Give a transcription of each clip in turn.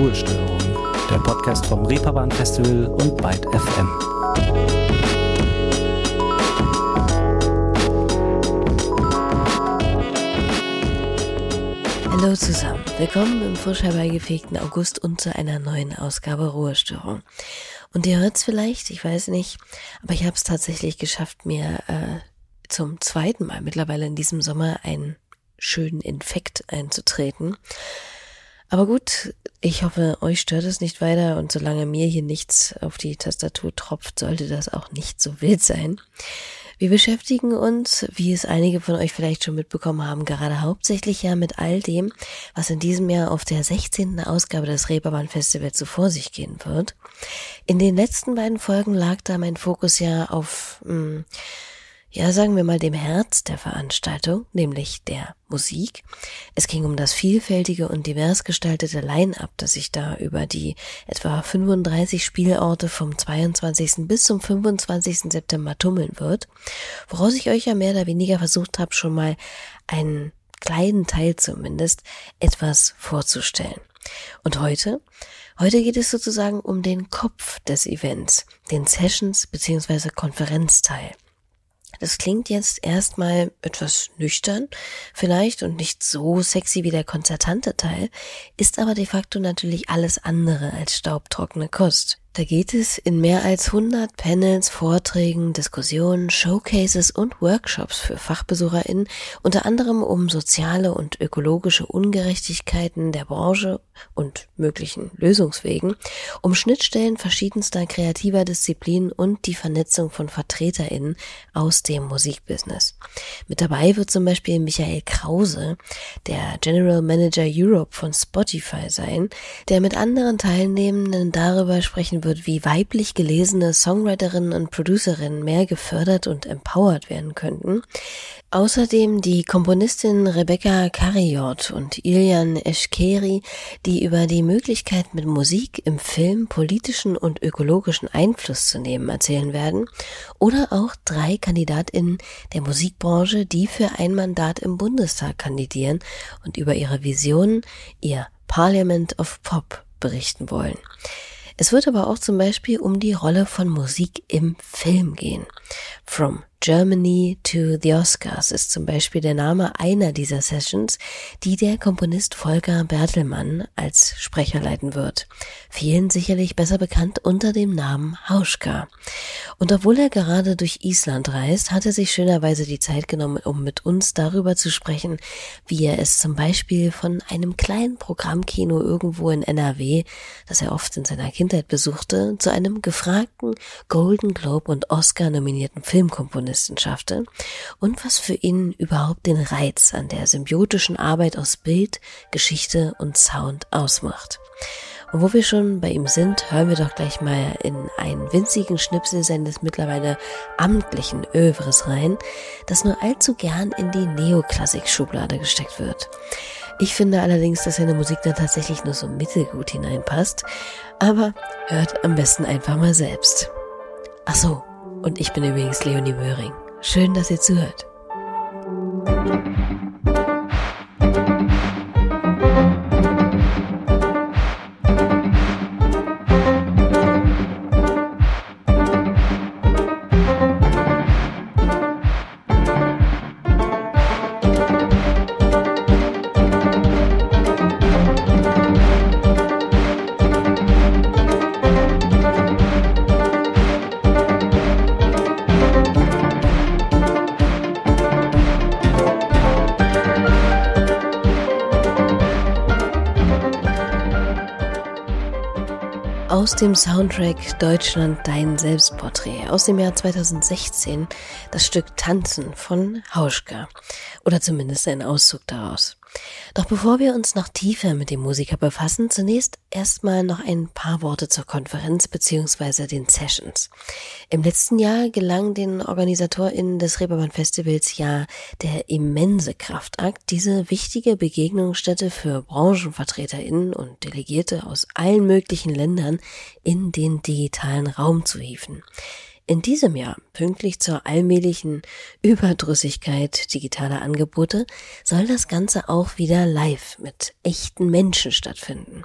Ruhestörung, der Podcast vom Reeperbahn Festival und Byte FM. Hallo zusammen, willkommen im frisch herbeigefegten August und zu einer neuen Ausgabe Ruhestörung. Und ihr hört's vielleicht, ich weiß nicht, aber ich habe es tatsächlich geschafft, mir äh, zum zweiten Mal mittlerweile in diesem Sommer einen schönen Infekt einzutreten. Aber gut, ich hoffe, euch stört es nicht weiter und solange mir hier nichts auf die Tastatur tropft, sollte das auch nicht so wild sein. Wir beschäftigen uns, wie es einige von euch vielleicht schon mitbekommen haben, gerade hauptsächlich ja mit all dem, was in diesem Jahr auf der 16. Ausgabe des Reeperbahn Festivals so vor sich gehen wird. In den letzten beiden Folgen lag da mein Fokus ja auf, mh, hm, ja, sagen wir mal, dem Herz der Veranstaltung, nämlich der Musik. Es ging um das vielfältige und divers gestaltete Line-up, das sich da über die etwa 35 Spielorte vom 22. bis zum 25. September tummeln wird, woraus ich euch ja mehr oder weniger versucht habe, schon mal einen kleinen Teil zumindest etwas vorzustellen. Und heute? Heute geht es sozusagen um den Kopf des Events, den Sessions bzw. Konferenzteil. Das klingt jetzt erstmal etwas nüchtern vielleicht und nicht so sexy wie der konzertante Teil, ist aber de facto natürlich alles andere als staubtrockene Kost. Da geht es in mehr als 100 Panels, Vorträgen, Diskussionen, Showcases und Workshops für FachbesucherInnen unter anderem um soziale und ökologische Ungerechtigkeiten der Branche und möglichen Lösungswegen, um Schnittstellen verschiedenster kreativer Disziplinen und die Vernetzung von VertreterInnen aus dem Musikbusiness. Mit dabei wird zum Beispiel Michael Krause, der General Manager Europe von Spotify sein, der mit anderen Teilnehmenden darüber sprechen wird, wie weiblich gelesene Songwriterinnen und Producerinnen mehr gefördert und empowered werden könnten. Außerdem die Komponistin Rebecca Kariot und Ilian Eschkeri, die über die Möglichkeit mit Musik im Film politischen und ökologischen Einfluss zu nehmen erzählen werden. Oder auch drei KandidatInnen der Musikbranche, die für ein Mandat im Bundestag kandidieren und über ihre Visionen, ihr Parliament of Pop berichten wollen. Es wird aber auch zum Beispiel um die Rolle von Musik im Film gehen. From Germany to the Oscars ist zum Beispiel der Name einer dieser Sessions, die der Komponist Volker Bertelmann als Sprecher leiten wird. Vielen sicherlich besser bekannt unter dem Namen Hauschka. Und obwohl er gerade durch Island reist, hat er sich schönerweise die Zeit genommen, um mit uns darüber zu sprechen, wie er es zum Beispiel von einem kleinen Programmkino irgendwo in NRW, das er oft in seiner Kindheit besuchte, zu einem gefragten Golden Globe und Oscar nominierten Filmkomponisten Komponisten schaffte und was für ihn überhaupt den Reiz an der symbiotischen Arbeit aus Bild, Geschichte und Sound ausmacht. Und wo wir schon bei ihm sind, hören wir doch gleich mal in einen winzigen Schnipsel seines mittlerweile amtlichen Övres rein, das nur allzu gern in die Neoklassik-Schublade gesteckt wird. Ich finde allerdings, dass seine Musik dann tatsächlich nur so mittelgut hineinpasst, aber hört am besten einfach mal selbst. Ach so, und ich bin übrigens Leonie Möhring. Schön, dass ihr zuhört. Aus dem Soundtrack Deutschland Dein Selbstporträt aus dem Jahr 2016 das Stück Tanzen von Hauschka oder zumindest ein Auszug daraus. Doch bevor wir uns noch tiefer mit dem Musiker befassen, zunächst erstmal noch ein paar Worte zur Konferenz bzw. den Sessions. Im letzten Jahr gelang den OrganisatorInnen des Reeperbahn Festivals ja der immense Kraftakt, diese wichtige Begegnungsstätte für BranchenvertreterInnen und Delegierte aus allen möglichen Ländern in den digitalen Raum zu hieven. In diesem Jahr, pünktlich zur allmählichen Überdrüssigkeit digitaler Angebote, soll das Ganze auch wieder live mit echten Menschen stattfinden,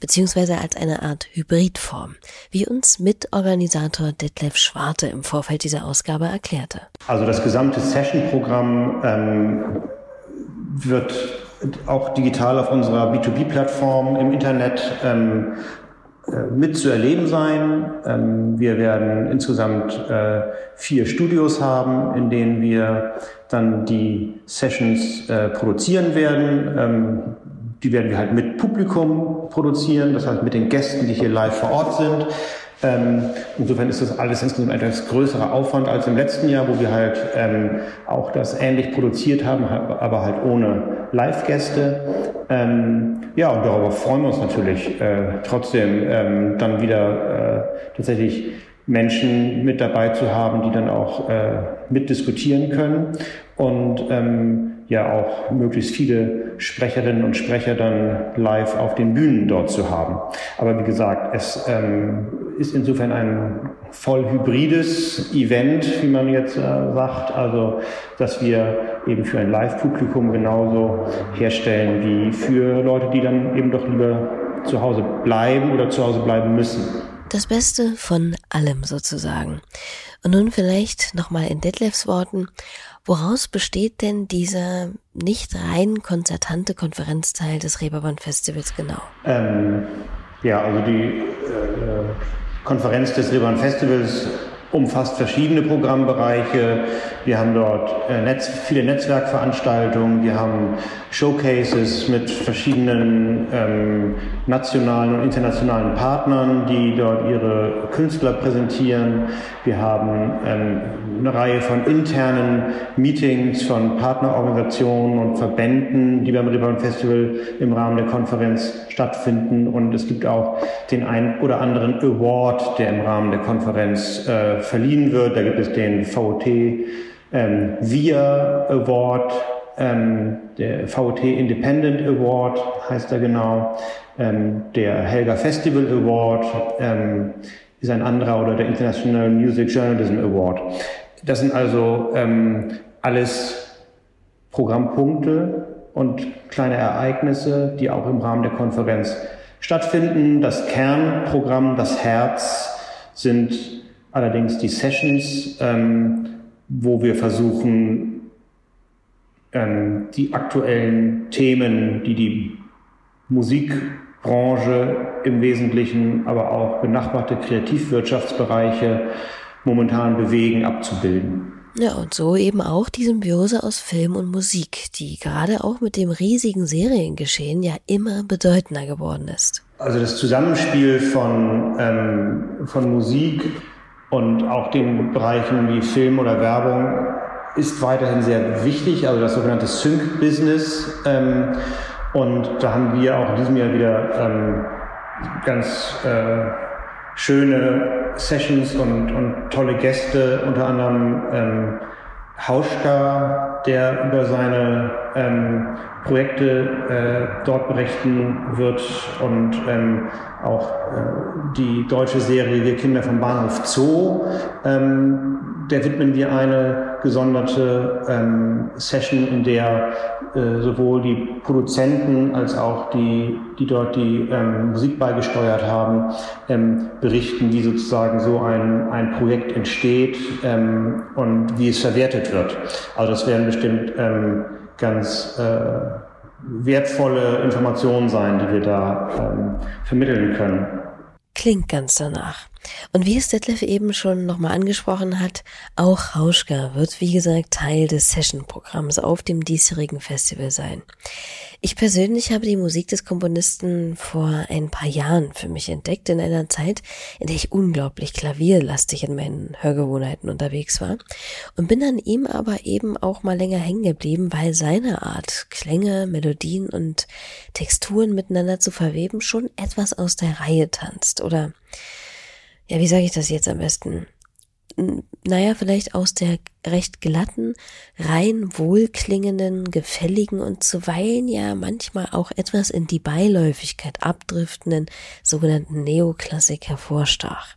beziehungsweise als eine Art Hybridform, wie uns Mitorganisator Detlef Schwarte im Vorfeld dieser Ausgabe erklärte. Also das gesamte Session-Programm ähm, wird auch digital auf unserer B2B-Plattform im Internet ähm, äh, mit zu erleben sein. Ähm, wir werden insgesamt äh, vier Studios haben, in denen wir dann die Sessions äh, produzieren werden. Ähm, die werden wir halt mit Publikum produzieren, das heißt mit den Gästen, die hier live vor Ort sind. Ähm, insofern ist das alles insgesamt etwas größerer Aufwand als im letzten Jahr, wo wir halt ähm, auch das ähnlich produziert haben, aber halt ohne Live-Gäste. Ähm, ja, und darüber freuen wir uns natürlich äh, trotzdem ähm, dann wieder äh, tatsächlich Menschen mit dabei zu haben, die dann auch äh, mitdiskutieren können und ähm, ja auch möglichst viele Sprecherinnen und Sprecher dann live auf den Bühnen dort zu haben. Aber wie gesagt, es ähm, ist insofern ein voll hybrides Event, wie man jetzt äh, sagt, also dass wir eben für ein Live-Publikum genauso herstellen wie für Leute, die dann eben doch lieber zu Hause bleiben oder zu Hause bleiben müssen. Das Beste von allem sozusagen. Und nun vielleicht nochmal in Detlefs Worten. Woraus besteht denn dieser nicht rein konzertante Konferenzteil des Reeperbahn Festivals genau? Ähm, ja, also die äh, Konferenz des Reeperbahn Festivals umfasst verschiedene Programmbereiche. Wir haben dort äh, Netz, viele Netzwerkveranstaltungen, wir haben Showcases mit verschiedenen ähm, nationalen und internationalen Partnern, die dort ihre Künstler präsentieren. Wir haben ähm, eine Reihe von internen Meetings von Partnerorganisationen und Verbänden, die beim Reeperbahn Festival im Rahmen der Konferenz stattfinden. Und es gibt auch den ein oder anderen Award, der im Rahmen der Konferenz äh, verliehen wird. Da gibt es den VOT ähm, VIA Award, ähm, der VOT Independent Award heißt er genau, ähm, der Helga Festival Award ähm, ist ein anderer oder der International Music Journalism Award. Das sind also ähm, alles Programmpunkte und kleine Ereignisse, die auch im Rahmen der Konferenz stattfinden. Das Kernprogramm, das Herz sind allerdings die Sessions, ähm, wo wir versuchen, ähm, die aktuellen Themen, die die Musikbranche im Wesentlichen, aber auch benachbarte Kreativwirtschaftsbereiche momentan bewegen, abzubilden. Ja, und so eben auch die Symbiose aus Film und Musik, die gerade auch mit dem riesigen Seriengeschehen ja immer bedeutender geworden ist. Also das Zusammenspiel von, ähm, von Musik und auch den Bereichen wie Film oder Werbung ist weiterhin sehr wichtig, also das sogenannte Sync-Business. Ähm, und da haben wir auch in diesem Jahr wieder ähm, ganz äh, schöne Sessions und, und tolle Gäste, unter anderem ähm, Hauschka, der über seine ähm, Projekte äh, dort berichten wird und ähm, auch äh, die deutsche Serie Wir Kinder vom Bahnhof Zoo. Ähm, der widmen wir eine gesonderte ähm, Session, in der äh, sowohl die Produzenten als auch die, die dort die ähm, Musik beigesteuert haben, ähm, berichten, wie sozusagen so ein, ein Projekt entsteht ähm, und wie es verwertet wird. Also das werden bestimmt ähm, ganz äh, wertvolle Informationen sein, die wir da ähm, vermitteln können. Klingt ganz danach. Und wie es Detlef eben schon nochmal angesprochen hat, auch Hauschka wird wie gesagt Teil des Session-Programms auf dem diesjährigen Festival sein. Ich persönlich habe die Musik des Komponisten vor ein paar Jahren für mich entdeckt, in einer Zeit, in der ich unglaublich klavierlastig in meinen Hörgewohnheiten unterwegs war und bin an ihm aber eben auch mal länger hängen geblieben, weil seine Art, Klänge, Melodien und Texturen miteinander zu verweben, schon etwas aus der Reihe tanzt oder ja, wie sage ich das jetzt am besten? naja, vielleicht aus der recht glatten, rein wohlklingenden, gefälligen und zuweilen ja manchmal auch etwas in die Beiläufigkeit abdriftenden sogenannten Neoklassik hervorstach.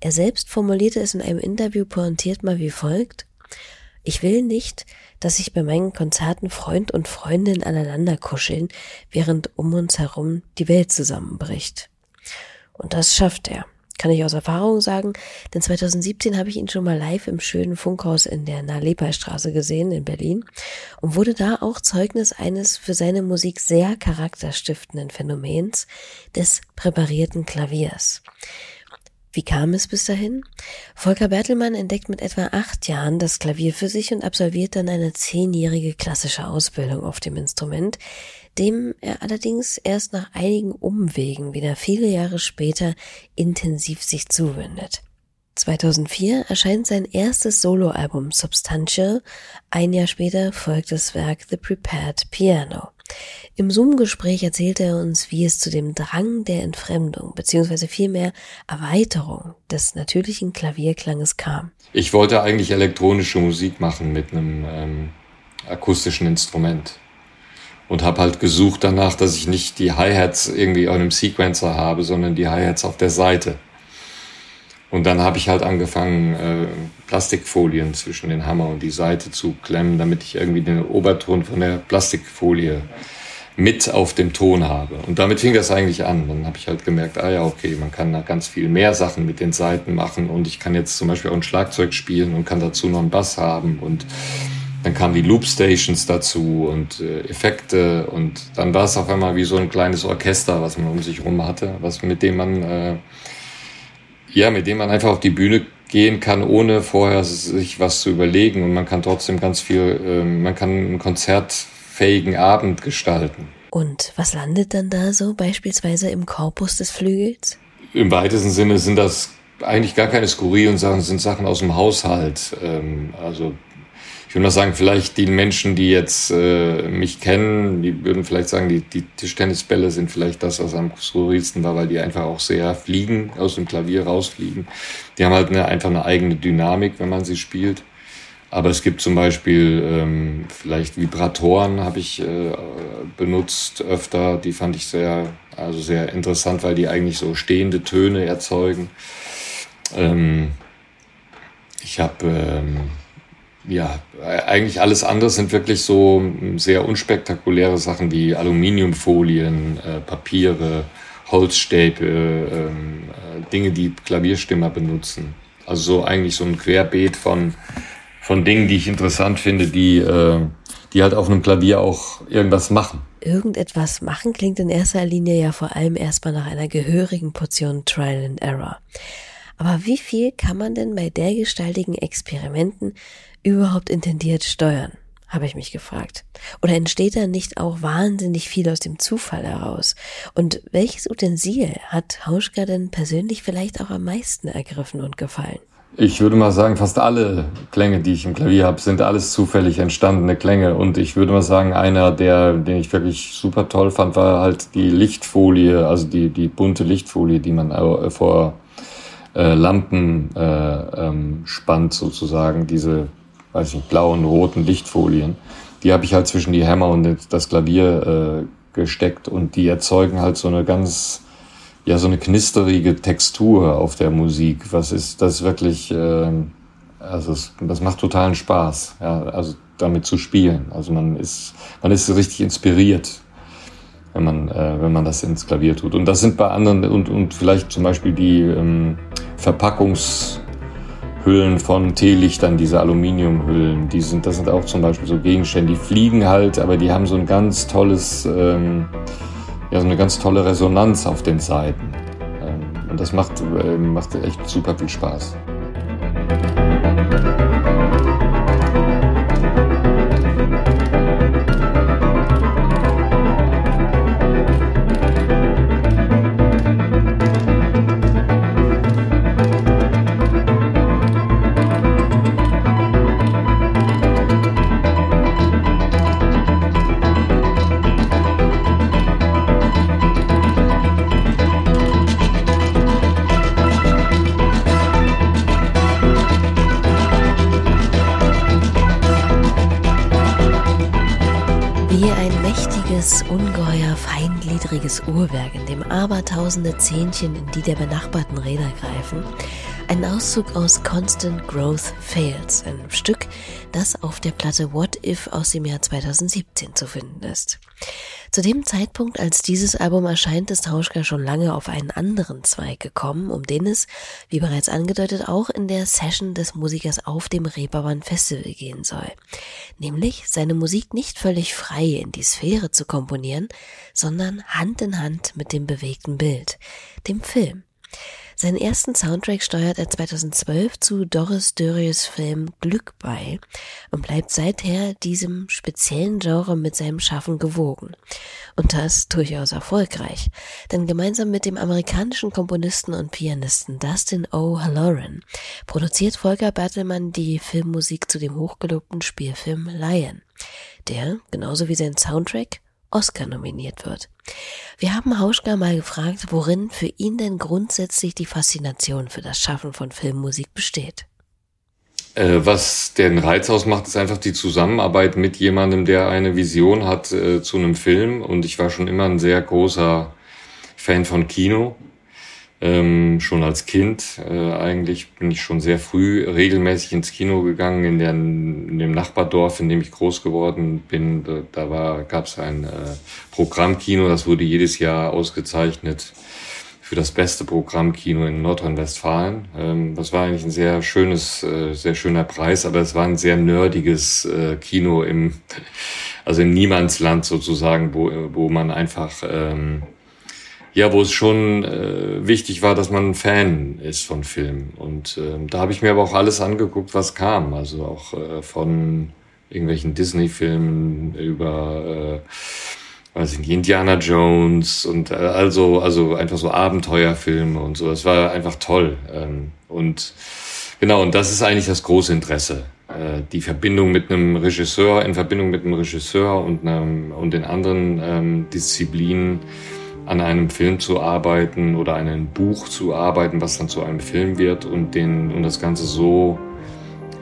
Er selbst formulierte es in einem Interview pointiert mal wie folgt. Ich will nicht, dass sich bei meinen Konzerten Freund und Freundin aneinander kuscheln, während um uns herum die Welt zusammenbricht. Und das schafft er. Kann ich aus Erfahrung sagen, denn 2017 habe ich ihn schon mal live im schönen Funkhaus in der Nalepa-Straße gesehen in Berlin und wurde da auch Zeugnis eines für seine Musik sehr charakterstiftenden Phänomens des präparierten Klaviers. Wie kam es bis dahin? Volker Bertelmann entdeckt mit etwa acht Jahren das Klavier für sich und absolviert dann eine zehnjährige klassische Ausbildung auf dem Instrument, dem er allerdings erst nach einigen Umwegen wieder viele Jahre später intensiv sich zuwendet. 2004 erscheint sein erstes Soloalbum Substantial, ein Jahr später folgt das Werk The Prepared Piano. Im Zoom-Gespräch erzählte er uns, wie es zu dem Drang der Entfremdung bzw. vielmehr Erweiterung des natürlichen Klavierklanges kam. Ich wollte eigentlich elektronische Musik machen mit einem ähm, akustischen Instrument und habe halt gesucht danach, dass ich nicht die Hi-Hats irgendwie auf einem Sequencer habe, sondern die Hi-Hats auf der Seite. Und dann habe ich halt angefangen, äh, Plastikfolien zwischen den Hammer und die Seite zu klemmen, damit ich irgendwie den Oberton von der Plastikfolie mit auf dem Ton habe. Und damit fing das eigentlich an. Dann habe ich halt gemerkt, ah ja, okay, man kann da ganz viel mehr Sachen mit den Seiten machen und ich kann jetzt zum Beispiel auch ein Schlagzeug spielen und kann dazu noch einen Bass haben und dann kamen die Loopstations dazu und äh, Effekte und dann war es auf einmal wie so ein kleines Orchester, was man um sich herum hatte, was mit dem man äh, ja, mit dem man einfach auf die Bühne gehen kann, ohne vorher sich was zu überlegen und man kann trotzdem ganz viel, äh, man kann einen konzertfähigen Abend gestalten. Und was landet dann da so beispielsweise im Korpus des Flügels? Im weitesten Sinne sind das eigentlich gar keine skurrilen Sachen, sind Sachen aus dem Haushalt. Ähm, also ich würde mal sagen, vielleicht die Menschen, die jetzt äh, mich kennen, die würden vielleicht sagen, die, die Tischtennisbälle sind vielleicht das, was am skurrilsten war, weil die einfach auch sehr fliegen, aus dem Klavier rausfliegen. Die haben halt eine, einfach eine eigene Dynamik, wenn man sie spielt. Aber es gibt zum Beispiel ähm, vielleicht Vibratoren habe ich äh, benutzt öfter. Die fand ich sehr, also sehr interessant, weil die eigentlich so stehende Töne erzeugen. Ähm, ich habe ähm, ja, eigentlich alles andere sind wirklich so sehr unspektakuläre Sachen wie Aluminiumfolien, äh, Papiere, Holzstäbe, ähm, äh, Dinge, die Klavierstimmer benutzen. Also so eigentlich so ein Querbeet von, von Dingen, die ich interessant finde, die, äh, die halt auf einem Klavier auch irgendwas machen. Irgendetwas machen klingt in erster Linie ja vor allem erstmal nach einer gehörigen Portion Trial and Error. Aber wie viel kann man denn bei dergestaltigen Experimenten überhaupt intendiert steuern? habe ich mich gefragt. Oder entsteht da nicht auch wahnsinnig viel aus dem Zufall heraus? Und welches Utensil hat Hauschka denn persönlich vielleicht auch am meisten ergriffen und gefallen? Ich würde mal sagen, fast alle Klänge, die ich im Klavier habe, sind alles zufällig entstandene Klänge. Und ich würde mal sagen, einer, der, den ich wirklich super toll fand, war halt die Lichtfolie, also die, die bunte Lichtfolie, die man äh, vor äh, Lampen äh, ähm, spannt sozusagen, diese weiß ich, blauen, roten Lichtfolien. Die habe ich halt zwischen die Hämmer und das Klavier äh, gesteckt und die erzeugen halt so eine ganz, ja, so eine knisterige Textur auf der Musik. Was ist das wirklich, äh, also es, das macht totalen Spaß, ja, also damit zu spielen. Also man ist, man ist richtig inspiriert, wenn man, äh, wenn man das ins Klavier tut. Und das sind bei anderen und, und vielleicht zum Beispiel die ähm, Verpackungs Hüllen von Teelichtern, diese Aluminiumhüllen, die sind, das sind auch zum Beispiel so Gegenstände, die fliegen halt, aber die haben so ein ganz tolles, ähm, ja, so eine ganz tolle Resonanz auf den Seiten. Ähm, und das macht, äh, macht echt super viel Spaß. Feingliedriges Uhrwerk, in dem abertausende Zähnchen in die der benachbarten Räder greifen. Ein Auszug aus Constant Growth Fails, einem Stück, das auf der Platte What If aus dem Jahr 2017 zu finden ist. Zu dem Zeitpunkt, als dieses Album erscheint, ist Hauschka schon lange auf einen anderen Zweig gekommen, um den es, wie bereits angedeutet, auch in der Session des Musikers auf dem Reeperbahn Festival gehen soll. Nämlich seine Musik nicht völlig frei in die Sphäre zu komponieren, sondern Hand in Hand mit dem bewegten Bild, dem Film. Seinen ersten Soundtrack steuert er 2012 zu Doris Dörries Film Glück bei und bleibt seither diesem speziellen Genre mit seinem Schaffen gewogen. Und das durchaus erfolgreich, denn gemeinsam mit dem amerikanischen Komponisten und Pianisten Dustin O'Halloran produziert Volker Bertelmann die Filmmusik zu dem hochgelobten Spielfilm Lion, der, genauso wie sein Soundtrack, Oscar nominiert wird. Wir haben Hauschka mal gefragt, worin für ihn denn grundsätzlich die Faszination für das Schaffen von Filmmusik besteht. Äh, was den Reiz ausmacht, ist einfach die Zusammenarbeit mit jemandem, der eine Vision hat äh, zu einem Film. Und ich war schon immer ein sehr großer Fan von Kino ähm, schon als Kind. Äh, eigentlich bin ich schon sehr früh regelmäßig ins Kino gegangen in, der, in dem Nachbardorf, in dem ich groß geworden bin. Da, da gab es ein äh, Programmkino, das wurde jedes Jahr ausgezeichnet für das beste Programmkino in Nordrhein-Westfalen. Ähm, das war eigentlich ein sehr schönes, äh, sehr schöner Preis, aber es war ein sehr nerdiges äh, Kino im, also in Niemandsland sozusagen, wo, wo man einfach ähm, ja, wo es schon äh, wichtig war, dass man ein Fan ist von Filmen. Und äh, da habe ich mir aber auch alles angeguckt, was kam. Also auch äh, von irgendwelchen Disney-Filmen über, äh, weiß ich nicht, Indiana Jones und äh, also, also einfach so Abenteuerfilme und so. Das war einfach toll. Ähm, und genau, und das ist eigentlich das große Interesse. Äh, die Verbindung mit einem Regisseur, in Verbindung mit einem Regisseur und, einem, und den anderen ähm, Disziplinen an einem Film zu arbeiten oder an einem Buch zu arbeiten, was dann zu einem Film wird und den und das Ganze so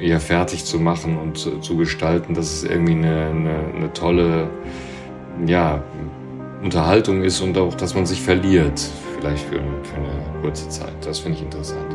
ja fertig zu machen und zu, zu gestalten, dass es irgendwie eine, eine, eine tolle ja, Unterhaltung ist und auch, dass man sich verliert, vielleicht für, für eine kurze Zeit. Das finde ich interessant.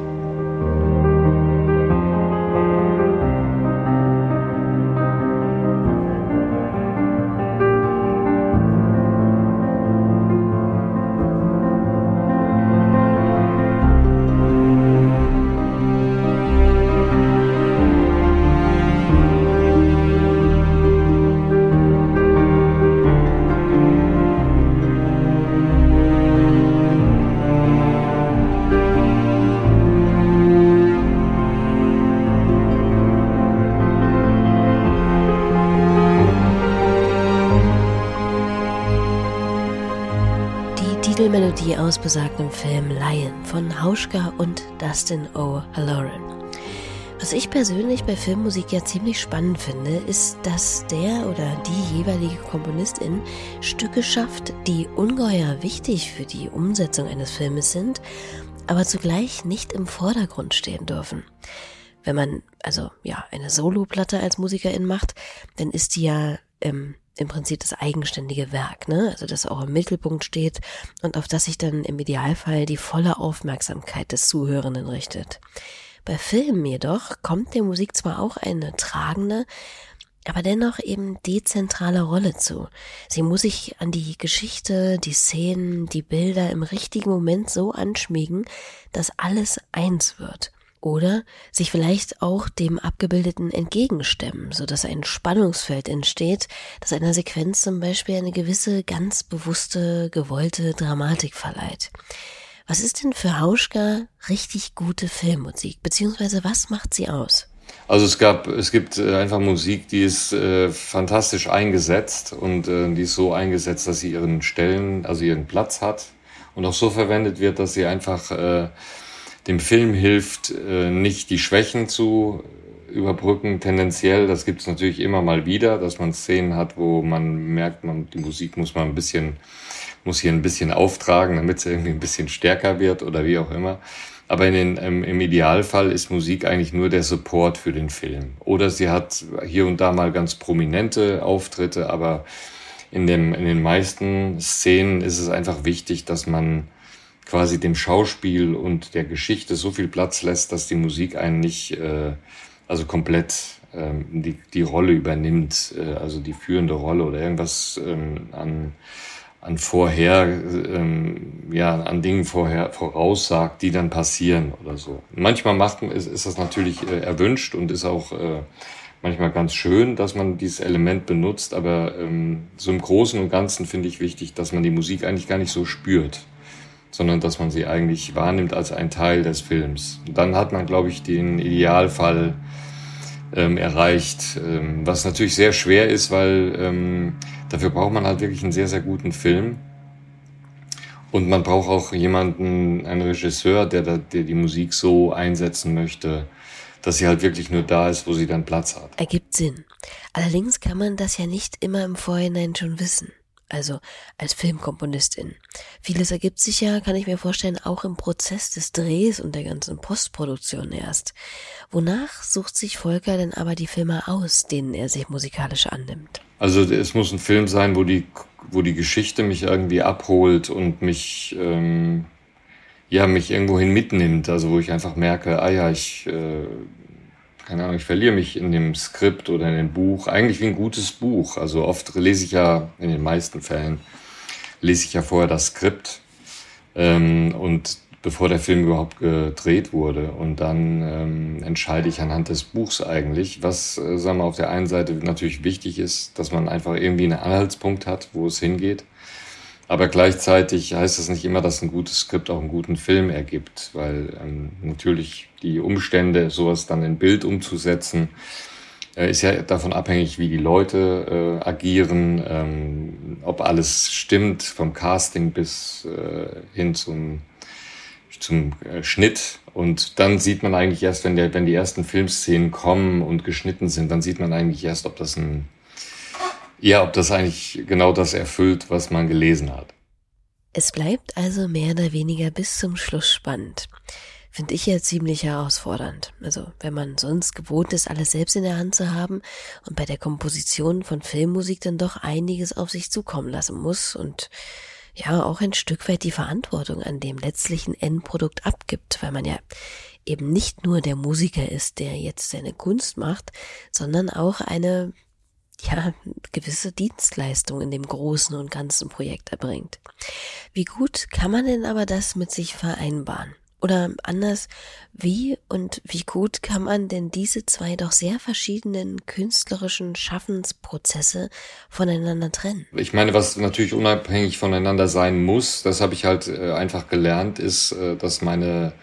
Aus besagtem Film Lion von Hauschka und Dustin O'Halloran. Was ich persönlich bei Filmmusik ja ziemlich spannend finde, ist, dass der oder die jeweilige Komponistin Stücke schafft, die ungeheuer wichtig für die Umsetzung eines Filmes sind, aber zugleich nicht im Vordergrund stehen dürfen. Wenn man also ja eine Soloplatte als Musikerin macht, dann ist die ja ähm, im Prinzip das eigenständige Werk, ne? Also das auch im Mittelpunkt steht und auf das sich dann im Idealfall die volle Aufmerksamkeit des Zuhörenden richtet. Bei Filmen jedoch kommt der Musik zwar auch eine tragende, aber dennoch eben dezentrale Rolle zu. Sie muss sich an die Geschichte, die Szenen, die Bilder im richtigen Moment so anschmiegen, dass alles eins wird oder sich vielleicht auch dem Abgebildeten entgegenstemmen, so dass ein Spannungsfeld entsteht, das einer Sequenz zum Beispiel eine gewisse ganz bewusste, gewollte Dramatik verleiht. Was ist denn für Hauschka richtig gute Filmmusik, beziehungsweise was macht sie aus? Also es gab, es gibt äh, einfach Musik, die ist äh, fantastisch eingesetzt und äh, die ist so eingesetzt, dass sie ihren Stellen, also ihren Platz hat und auch so verwendet wird, dass sie einfach äh, dem Film hilft, äh, nicht die Schwächen zu überbrücken, tendenziell. Das gibt es natürlich immer mal wieder, dass man Szenen hat, wo man merkt, man, die Musik muss man ein bisschen, muss hier ein bisschen auftragen, damit sie irgendwie ein bisschen stärker wird oder wie auch immer. Aber in den, ähm, im Idealfall ist Musik eigentlich nur der Support für den Film. Oder sie hat hier und da mal ganz prominente Auftritte, aber in, dem, in den meisten Szenen ist es einfach wichtig, dass man quasi dem Schauspiel und der Geschichte so viel Platz lässt, dass die Musik einen nicht äh, also komplett ähm, die, die Rolle übernimmt, äh, also die führende Rolle oder irgendwas ähm, an, an vorher, ähm, ja, an Dingen vorher voraussagt, die dann passieren oder so. Manchmal macht, ist, ist das natürlich äh, erwünscht und ist auch äh, manchmal ganz schön, dass man dieses Element benutzt, aber ähm, so im Großen und Ganzen finde ich wichtig, dass man die Musik eigentlich gar nicht so spürt, sondern dass man sie eigentlich wahrnimmt als ein Teil des Films. Dann hat man, glaube ich, den Idealfall ähm, erreicht, ähm, was natürlich sehr schwer ist, weil ähm, dafür braucht man halt wirklich einen sehr, sehr guten Film. Und man braucht auch jemanden, einen Regisseur, der, der die Musik so einsetzen möchte, dass sie halt wirklich nur da ist, wo sie dann Platz hat. Ergibt Sinn. Allerdings kann man das ja nicht immer im Vorhinein schon wissen. Also als Filmkomponistin. Vieles ergibt sich ja, kann ich mir vorstellen, auch im Prozess des Drehs und der ganzen Postproduktion erst. Wonach sucht sich Volker denn aber die Filme aus, denen er sich musikalisch annimmt? Also es muss ein Film sein, wo die, wo die Geschichte mich irgendwie abholt und mich ähm, ja, mich irgendwohin mitnimmt, also wo ich einfach merke, ah ja, ich, äh, keine Ahnung, ich verliere mich in dem Skript oder in dem Buch, eigentlich wie ein gutes Buch. Also oft lese ich ja, in den meisten Fällen, lese ich ja vorher das Skript ähm, und bevor der Film überhaupt gedreht wurde. Und dann ähm, entscheide ich anhand des Buchs eigentlich, was, äh, sagen wir, auf der einen Seite natürlich wichtig ist, dass man einfach irgendwie einen Anhaltspunkt hat, wo es hingeht. Aber gleichzeitig heißt es nicht immer, dass ein gutes Skript auch einen guten Film ergibt, weil ähm, natürlich die Umstände, sowas dann in Bild umzusetzen, äh, ist ja davon abhängig, wie die Leute äh, agieren, ähm, ob alles stimmt, vom Casting bis äh, hin zum, zum äh, Schnitt. Und dann sieht man eigentlich erst, wenn, der, wenn die ersten Filmszenen kommen und geschnitten sind, dann sieht man eigentlich erst, ob das ein ja, ob das eigentlich genau das erfüllt, was man gelesen hat. Es bleibt also mehr oder weniger bis zum Schluss spannend. Finde ich ja ziemlich herausfordernd. Also, wenn man sonst gewohnt ist, alles selbst in der Hand zu haben und bei der Komposition von Filmmusik dann doch einiges auf sich zukommen lassen muss und ja auch ein Stück weit die Verantwortung an dem letztlichen Endprodukt abgibt, weil man ja eben nicht nur der Musiker ist, der jetzt seine Kunst macht, sondern auch eine ja, gewisse Dienstleistung in dem großen und ganzen Projekt erbringt. Wie gut kann man denn aber das mit sich vereinbaren? Oder anders, wie und wie gut kann man denn diese zwei doch sehr verschiedenen künstlerischen Schaffensprozesse voneinander trennen? Ich meine, was natürlich unabhängig voneinander sein muss, das habe ich halt äh, einfach gelernt, ist, äh, dass meine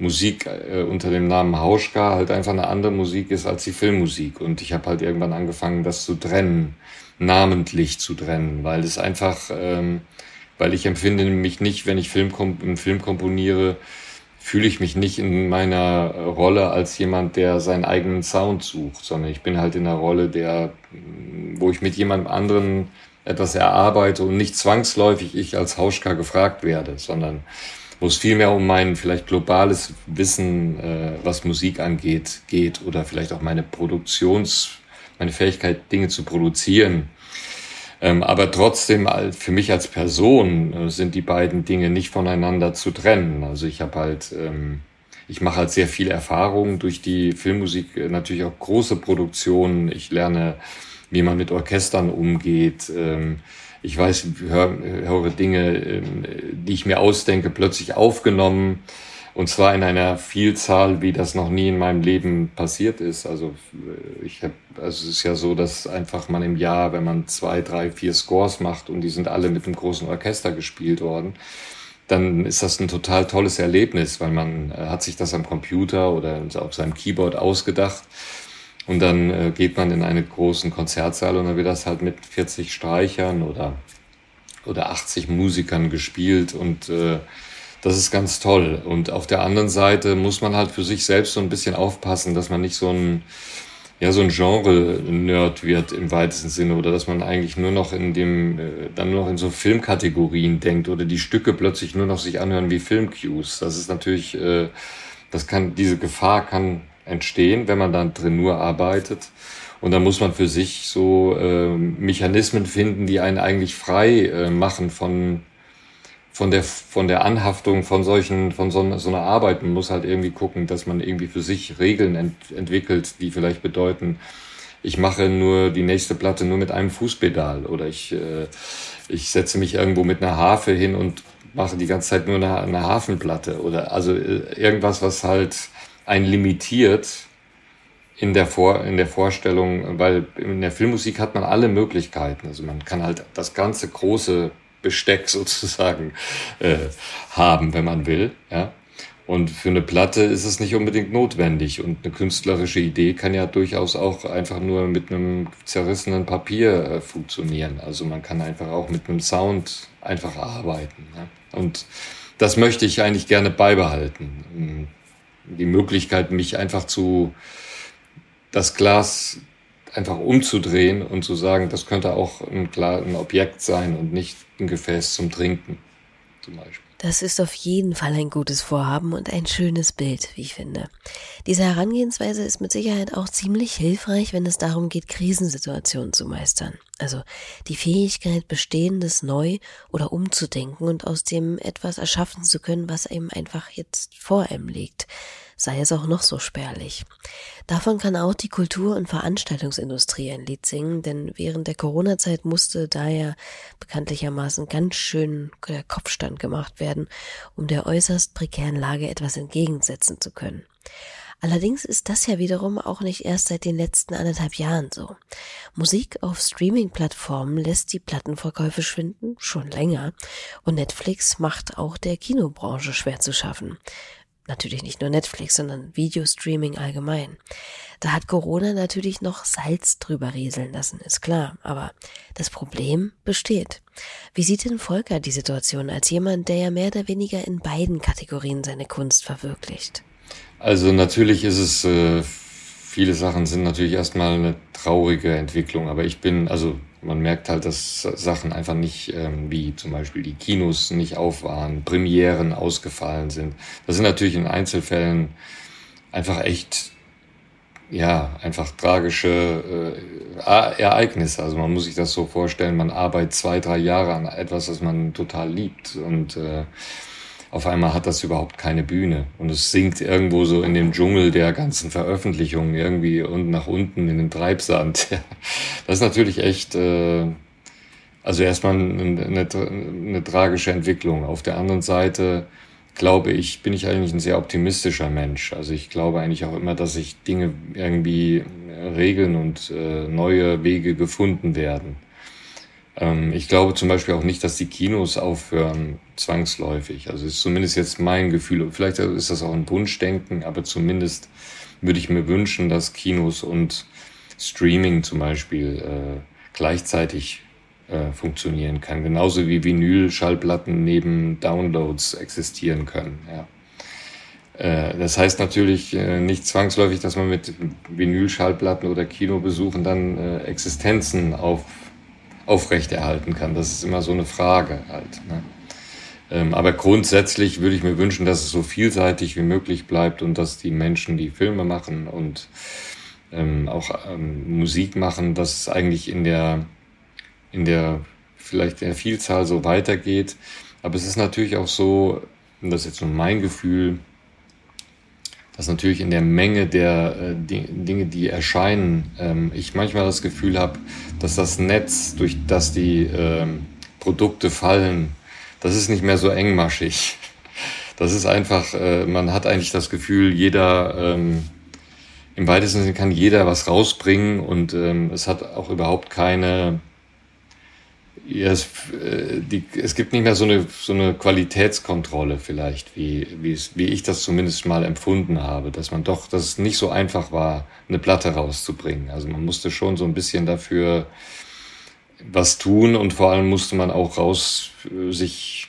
Musik äh, unter dem Namen Hauschka halt einfach eine andere Musik ist als die Filmmusik. Und ich habe halt irgendwann angefangen, das zu trennen, namentlich zu trennen, weil es einfach, ähm, weil ich empfinde mich nicht, wenn ich Film, einen Film komponiere, fühle ich mich nicht in meiner Rolle als jemand, der seinen eigenen Sound sucht, sondern ich bin halt in der Rolle, der, wo ich mit jemand anderen etwas erarbeite und nicht zwangsläufig ich als Hauschka gefragt werde, sondern wo es vielmehr um mein vielleicht globales Wissen, äh, was Musik angeht, geht oder vielleicht auch meine Produktions, meine Fähigkeit, Dinge zu produzieren. Ähm, aber trotzdem, für mich als Person äh, sind die beiden Dinge nicht voneinander zu trennen. Also ich habe halt, ähm, ich mache halt sehr viel Erfahrung durch die Filmmusik, äh, natürlich auch große Produktionen. Ich lerne, wie man mit Orchestern umgeht. Ähm, ich weiß, höre, höre Dinge, ähm, die ich mir ausdenke, plötzlich aufgenommen. Und zwar in einer Vielzahl, wie das noch nie in meinem Leben passiert ist. Also äh, ich habe, also es ist ja so, dass einfach man im Jahr, wenn man zwei, drei, vier Scores macht und die sind alle mit einem großen Orchester gespielt worden, dann ist das ein total tolles Erlebnis, weil man äh, hat sich das am Computer oder auf seinem Keyboard ausgedacht und dann äh, geht man in einen großen Konzertsaal und dann wird das halt mit 40 Streichern oder, oder 80 Musikern gespielt und äh, das ist ganz toll. Und auf der anderen Seite muss man halt für sich selbst so ein bisschen aufpassen, dass man nicht so ein, ja, so ein Genre-Nerd wird im weitesten Sinne oder dass man eigentlich nur noch in dem, äh, dann nur noch in so Filmkategorien denkt oder die Stücke plötzlich nur noch sich anhören wie Filmcues. Das ist natürlich, äh, das kann, diese Gefahr kann entstehen, wenn man dann drin nur arbeitet. Und da muss man für sich so äh, Mechanismen finden, die einen eigentlich frei äh, machen von, von, der, von der Anhaftung von solchen, von so, so einer Arbeit. Man muss halt irgendwie gucken, dass man irgendwie für sich Regeln ent, entwickelt, die vielleicht bedeuten, ich mache nur die nächste Platte nur mit einem Fußpedal oder ich, äh, ich setze mich irgendwo mit einer Harfe hin und mache die ganze Zeit nur eine, eine Hafenplatte oder also äh, irgendwas, was halt einen limitiert in der, Vor in der Vorstellung, weil in der Filmmusik hat man alle Möglichkeiten. Also man kann halt das ganze große Besteck sozusagen äh, haben, wenn man will. Ja? Und für eine Platte ist es nicht unbedingt notwendig. Und eine künstlerische Idee kann ja durchaus auch einfach nur mit einem zerrissenen Papier äh, funktionieren. Also man kann einfach auch mit einem Sound einfach arbeiten. Ja? Und das möchte ich eigentlich gerne beibehalten. Die Möglichkeit, mich einfach zu, das Glas einfach umzudrehen und zu sagen, das könnte auch ein, ein Objekt sein und nicht ein Gefäß zum Trinken, zum Beispiel. Das ist auf jeden Fall ein gutes Vorhaben und ein schönes Bild, wie ich finde. Diese Herangehensweise ist mit Sicherheit auch ziemlich hilfreich, wenn es darum geht, Krisensituationen zu meistern. Also die Fähigkeit, Bestehendes neu oder umzudenken und aus dem etwas erschaffen zu können, was einem einfach jetzt vor einem liegt sei es auch noch so spärlich. Davon kann auch die Kultur- und Veranstaltungsindustrie ein Lied singen, denn während der Corona-Zeit musste daher bekanntlichermaßen ganz schön der Kopfstand gemacht werden, um der äußerst prekären Lage etwas entgegensetzen zu können. Allerdings ist das ja wiederum auch nicht erst seit den letzten anderthalb Jahren so. Musik auf Streaming-Plattformen lässt die Plattenverkäufe schwinden, schon länger, und Netflix macht auch der Kinobranche schwer zu schaffen. Natürlich nicht nur Netflix, sondern Videostreaming allgemein. Da hat Corona natürlich noch Salz drüber rieseln lassen, ist klar. Aber das Problem besteht. Wie sieht denn Volker die Situation als jemand, der ja mehr oder weniger in beiden Kategorien seine Kunst verwirklicht? Also natürlich ist es, äh, viele Sachen sind natürlich erstmal eine traurige Entwicklung, aber ich bin, also man merkt halt, dass Sachen einfach nicht, ähm, wie zum Beispiel die Kinos nicht auf waren, Premieren ausgefallen sind. Das sind natürlich in Einzelfällen einfach echt, ja, einfach tragische äh, Ereignisse. Also man muss sich das so vorstellen, man arbeitet zwei, drei Jahre an etwas, das man total liebt und äh, auf einmal hat das überhaupt keine Bühne. Und es sinkt irgendwo so in dem Dschungel der ganzen Veröffentlichungen irgendwie und nach unten in den Treibsand. Das ist natürlich echt, äh, also erstmal eine, eine, eine tragische Entwicklung. Auf der anderen Seite glaube ich, bin ich eigentlich ein sehr optimistischer Mensch. Also ich glaube eigentlich auch immer, dass sich Dinge irgendwie regeln und äh, neue Wege gefunden werden. Ähm, ich glaube zum Beispiel auch nicht, dass die Kinos aufhören, zwangsläufig. Also ist zumindest jetzt mein Gefühl. Vielleicht ist das auch ein Wunschdenken, aber zumindest würde ich mir wünschen, dass Kinos und Streaming zum Beispiel äh, gleichzeitig äh, funktionieren kann. Genauso wie Vinyl-Schallplatten neben Downloads existieren können. Ja. Äh, das heißt natürlich äh, nicht zwangsläufig, dass man mit Vinyl-Schallplatten oder Kinobesuchen dann äh, Existenzen auf aufrechterhalten kann. Das ist immer so eine Frage halt. Ne? Ähm, aber grundsätzlich würde ich mir wünschen, dass es so vielseitig wie möglich bleibt und dass die Menschen, die Filme machen und ähm, auch ähm, Musik machen, dass es eigentlich in der, in der, vielleicht der Vielzahl so weitergeht. Aber es ist natürlich auch so, und das ist jetzt nur mein Gefühl, dass natürlich in der Menge der äh, Dinge, die erscheinen, ähm, ich manchmal das Gefühl habe, dass das Netz, durch das die ähm, Produkte fallen, das ist nicht mehr so engmaschig. Das ist einfach, äh, man hat eigentlich das Gefühl, jeder, ähm, im weitesten Sinne kann jeder was rausbringen und ähm, es hat auch überhaupt keine ja, es, äh, die, es gibt nicht mehr so eine, so eine Qualitätskontrolle vielleicht, wie, wie, es, wie ich das zumindest mal empfunden habe, dass man doch, dass es nicht so einfach war, eine Platte rauszubringen. Also man musste schon so ein bisschen dafür was tun und vor allem musste man auch raus äh, sich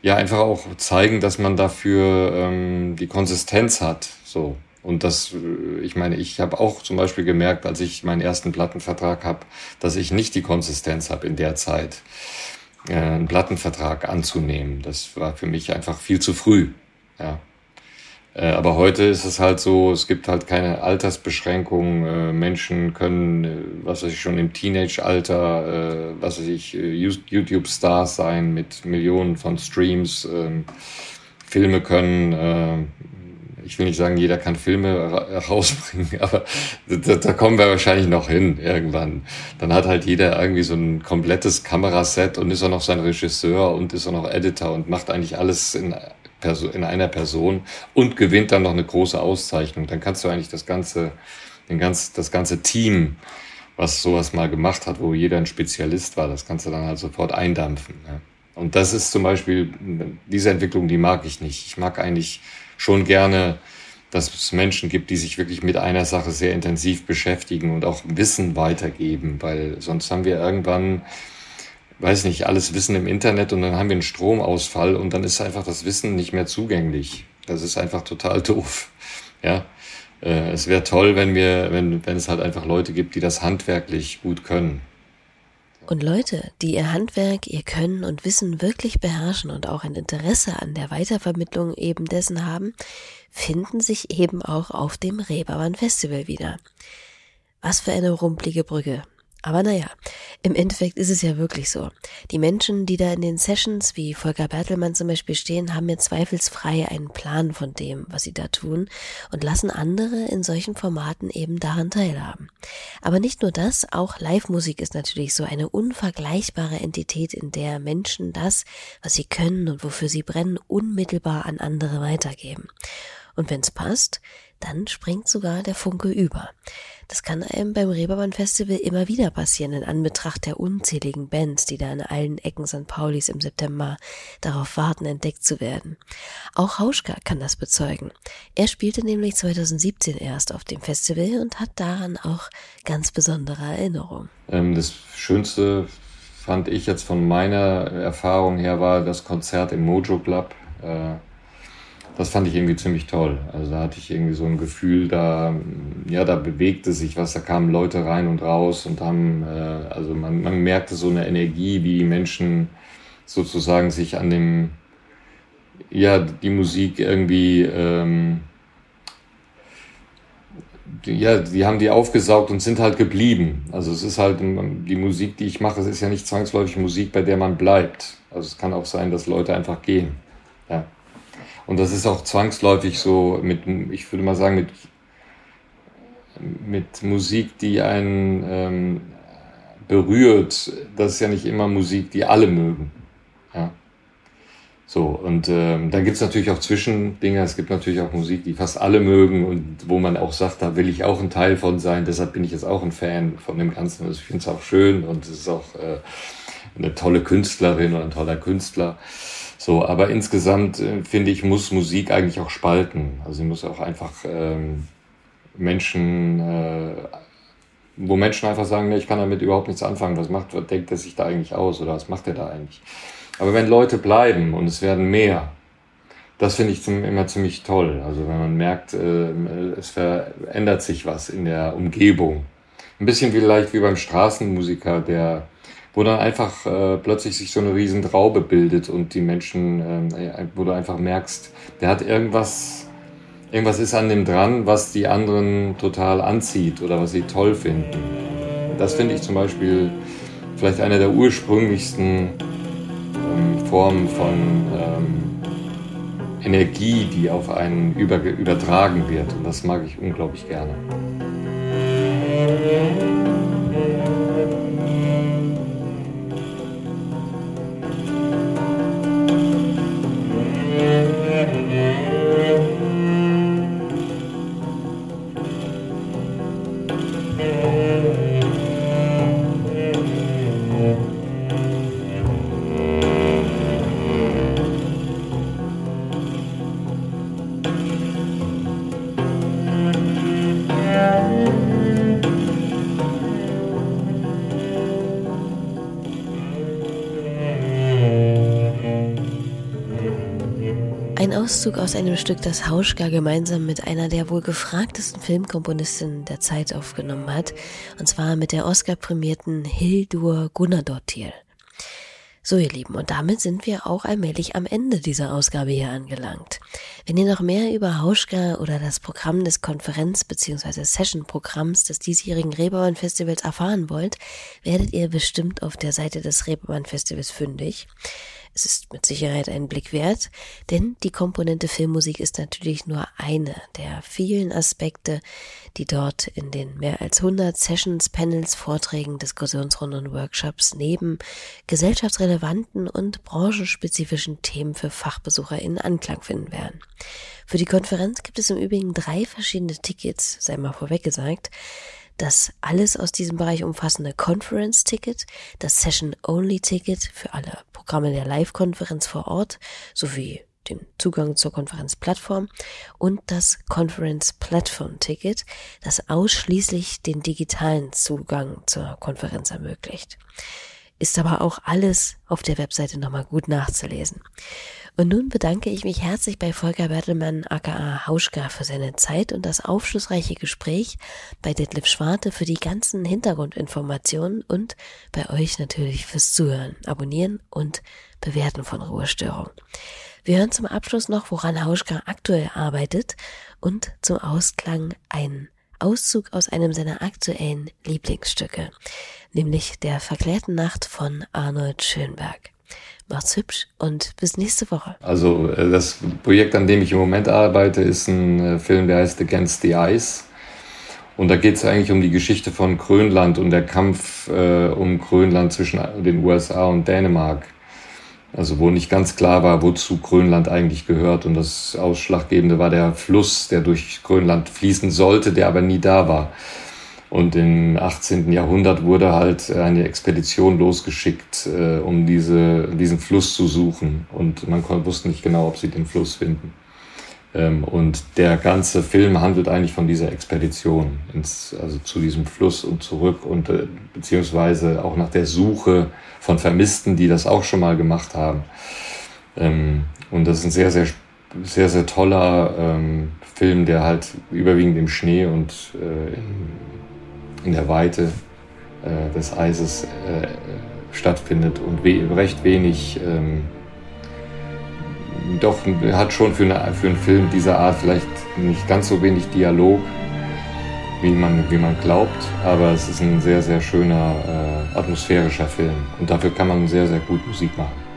ja einfach auch zeigen, dass man dafür ähm, die Konsistenz hat. So und das, äh, ich meine, ich habe auch zum Beispiel gemerkt, als ich meinen ersten Plattenvertrag habe, dass ich nicht die Konsistenz habe in der Zeit, äh, einen Plattenvertrag anzunehmen. Das war für mich einfach viel zu früh. Ja. Äh, aber heute ist es halt so, es gibt halt keine Altersbeschränkungen. Äh, Menschen können, was weiß ich, schon im Teenage-Alter, was weiß ich, YouTube-Stars sein mit Millionen von Streams. Ähm, Filme können, ich will nicht sagen, jeder kann Filme rausbringen, aber da, da, kommen wir wahrscheinlich noch hin irgendwann. Dann hat halt jeder irgendwie so ein komplettes Kameraset und ist auch noch sein Regisseur und ist auch noch Editor und macht eigentlich alles in in einer Person und gewinnt dann noch eine große Auszeichnung. Dann kannst du eigentlich das ganze, den ganz, das ganze Team, was sowas mal gemacht hat, wo jeder ein Spezialist war, das kannst du dann halt sofort eindampfen. Ne? Und das ist zum Beispiel, diese Entwicklung, die mag ich nicht. Ich mag eigentlich schon gerne, dass es Menschen gibt, die sich wirklich mit einer Sache sehr intensiv beschäftigen und auch Wissen weitergeben, weil sonst haben wir irgendwann weiß nicht, alles Wissen im Internet und dann haben wir einen Stromausfall und dann ist einfach das Wissen nicht mehr zugänglich. Das ist einfach total doof. Ja, äh, es wäre toll, wenn wir, wenn, wenn es halt einfach Leute gibt, die das handwerklich gut können. Und Leute, die ihr Handwerk, ihr Können und Wissen wirklich beherrschen und auch ein Interesse an der Weitervermittlung eben dessen haben, finden sich eben auch auf dem Reeperbahn Festival wieder. Was für eine rumpelige Brücke. Aber naja, im Endeffekt ist es ja wirklich so. Die Menschen, die da in den Sessions wie Volker Bertelmann zum Beispiel stehen, haben mir zweifelsfrei einen Plan von dem, was sie da tun und lassen andere in solchen Formaten eben daran teilhaben. Aber nicht nur das, auch Live-Musik ist natürlich so eine unvergleichbare Entität, in der Menschen das, was sie können und wofür sie brennen, unmittelbar an andere weitergeben. Und wenn's passt, dann springt sogar der Funke über. Das kann einem beim Reeperbahn Festival immer wieder passieren in Anbetracht der unzähligen Bands, die da in allen Ecken St. Paulis im September darauf warten, entdeckt zu werden. Auch Hauschka kann das bezeugen. Er spielte nämlich 2017 erst auf dem Festival und hat daran auch ganz besondere Erinnerungen. Ähm, das Schönste fand ich jetzt von meiner Erfahrung her war das Konzert im Mojo Club. Das fand ich irgendwie ziemlich toll. Also da hatte ich irgendwie so ein Gefühl, da, ja, da bewegte sich was, da kamen Leute rein und raus und haben, äh, also man, man merkte so eine Energie, wie die Menschen sozusagen sich an dem, ja, die Musik irgendwie, ähm, ja, die haben die aufgesaugt und sind halt geblieben. Also es ist halt die Musik, die ich mache, es ist ja nicht zwangsläufig Musik, bei der man bleibt. Also es kann auch sein, dass Leute einfach gehen. Ja. Und das ist auch zwangsläufig so mit, ich würde mal sagen, mit, mit Musik, die einen ähm, berührt. Das ist ja nicht immer Musik, die alle mögen. Ja. So, und ähm, dann gibt's natürlich auch Zwischendinger. Es gibt natürlich auch Musik, die fast alle mögen und wo man auch sagt, da will ich auch ein Teil von sein. Deshalb bin ich jetzt auch ein Fan von dem Ganzen. Also ich finde es auch schön und es ist auch äh, eine tolle Künstlerin oder ein toller Künstler. So, aber insgesamt äh, finde ich, muss Musik eigentlich auch spalten. Also sie muss auch einfach ähm, Menschen, äh, wo Menschen einfach sagen, nee, ich kann damit überhaupt nichts anfangen. Was macht, was denkt er sich da eigentlich aus oder was macht er da eigentlich? Aber wenn Leute bleiben und es werden mehr, das finde ich zum, immer ziemlich toll. Also wenn man merkt, äh, es verändert sich was in der Umgebung. Ein bisschen vielleicht wie beim Straßenmusiker, der wo dann einfach äh, plötzlich sich so eine riesen Traube bildet und die Menschen, äh, wo du einfach merkst, der hat irgendwas, irgendwas ist an dem dran, was die anderen total anzieht oder was sie toll finden. Das finde ich zum Beispiel vielleicht eine der ursprünglichsten ähm, Formen von ähm, Energie, die auf einen über, übertragen wird. Und das mag ich unglaublich gerne. Aus einem Stück, das Hauschka gemeinsam mit einer der wohl gefragtesten Filmkomponistinnen der Zeit aufgenommen hat, und zwar mit der Oscar-prämierten Hildur Gunnardóttir. So, ihr Lieben, und damit sind wir auch allmählich am Ende dieser Ausgabe hier angelangt. Wenn ihr noch mehr über Hauschka oder das Programm des Konferenz- bzw. Session-Programms des diesjährigen Reeperbahn-Festivals erfahren wollt, werdet ihr bestimmt auf der Seite des Reeperbahn-Festivals fündig. Es ist mit Sicherheit einen Blick wert, denn die Komponente Filmmusik ist natürlich nur eine der vielen Aspekte, die dort in den mehr als 100 Sessions, Panels, Vorträgen, Diskussionsrunden und Workshops neben gesellschaftsrelevanten und branchenspezifischen Themen für FachbesucherInnen Anklang finden werden. Für die Konferenz gibt es im Übrigen drei verschiedene Tickets, sei mal vorweg gesagt das alles aus diesem Bereich umfassende Conference-Ticket, das Session-Only-Ticket für alle Programme der Live-Konferenz vor Ort sowie den Zugang zur Konferenzplattform und das Conference Platform Ticket, das ausschließlich den digitalen Zugang zur Konferenz ermöglicht. Ist aber auch alles auf der Webseite nochmal gut nachzulesen. Und nun bedanke ich mich herzlich bei Volker Bertelmann aka Hauschka für seine Zeit und das aufschlussreiche Gespräch, bei Detlef Schwarte für die ganzen Hintergrundinformationen und bei euch natürlich fürs Zuhören, Abonnieren und Bewerten von Ruhestörung. Wir hören zum Abschluss noch, woran Hauschka aktuell arbeitet und zum Ausklang ein Auszug aus einem seiner aktuellen Lieblingsstücke, nämlich der verklärten Nacht von Arnold Schönberg. Macht's hübsch und bis nächste Woche. Also äh, das Projekt, an dem ich im Moment arbeite, ist ein äh, Film, der heißt Against the Ice. Und da geht es eigentlich um die Geschichte von Grönland und der Kampf äh, um Grönland zwischen den USA und Dänemark. Also wo nicht ganz klar war, wozu Grönland eigentlich gehört. Und das Ausschlaggebende war der Fluss, der durch Grönland fließen sollte, der aber nie da war. Und im 18. Jahrhundert wurde halt eine Expedition losgeschickt, äh, um diese, diesen Fluss zu suchen. Und man wusste nicht genau, ob sie den Fluss finden. Ähm, und der ganze Film handelt eigentlich von dieser Expedition, ins, also zu diesem Fluss und zurück und äh, beziehungsweise auch nach der Suche von Vermissten, die das auch schon mal gemacht haben. Ähm, und das ist ein sehr, sehr, sehr, sehr toller ähm, Film, der halt überwiegend im Schnee und äh, in, der Weite äh, des Eises stattfindet und recht wenig, doch hat schon für, eine, für einen Film dieser Art vielleicht nicht ganz so wenig Dialog, wie man, wie man glaubt, aber es ist ein sehr, sehr schöner, äh, atmosphärischer Film und dafür kann man sehr, sehr gut Musik machen.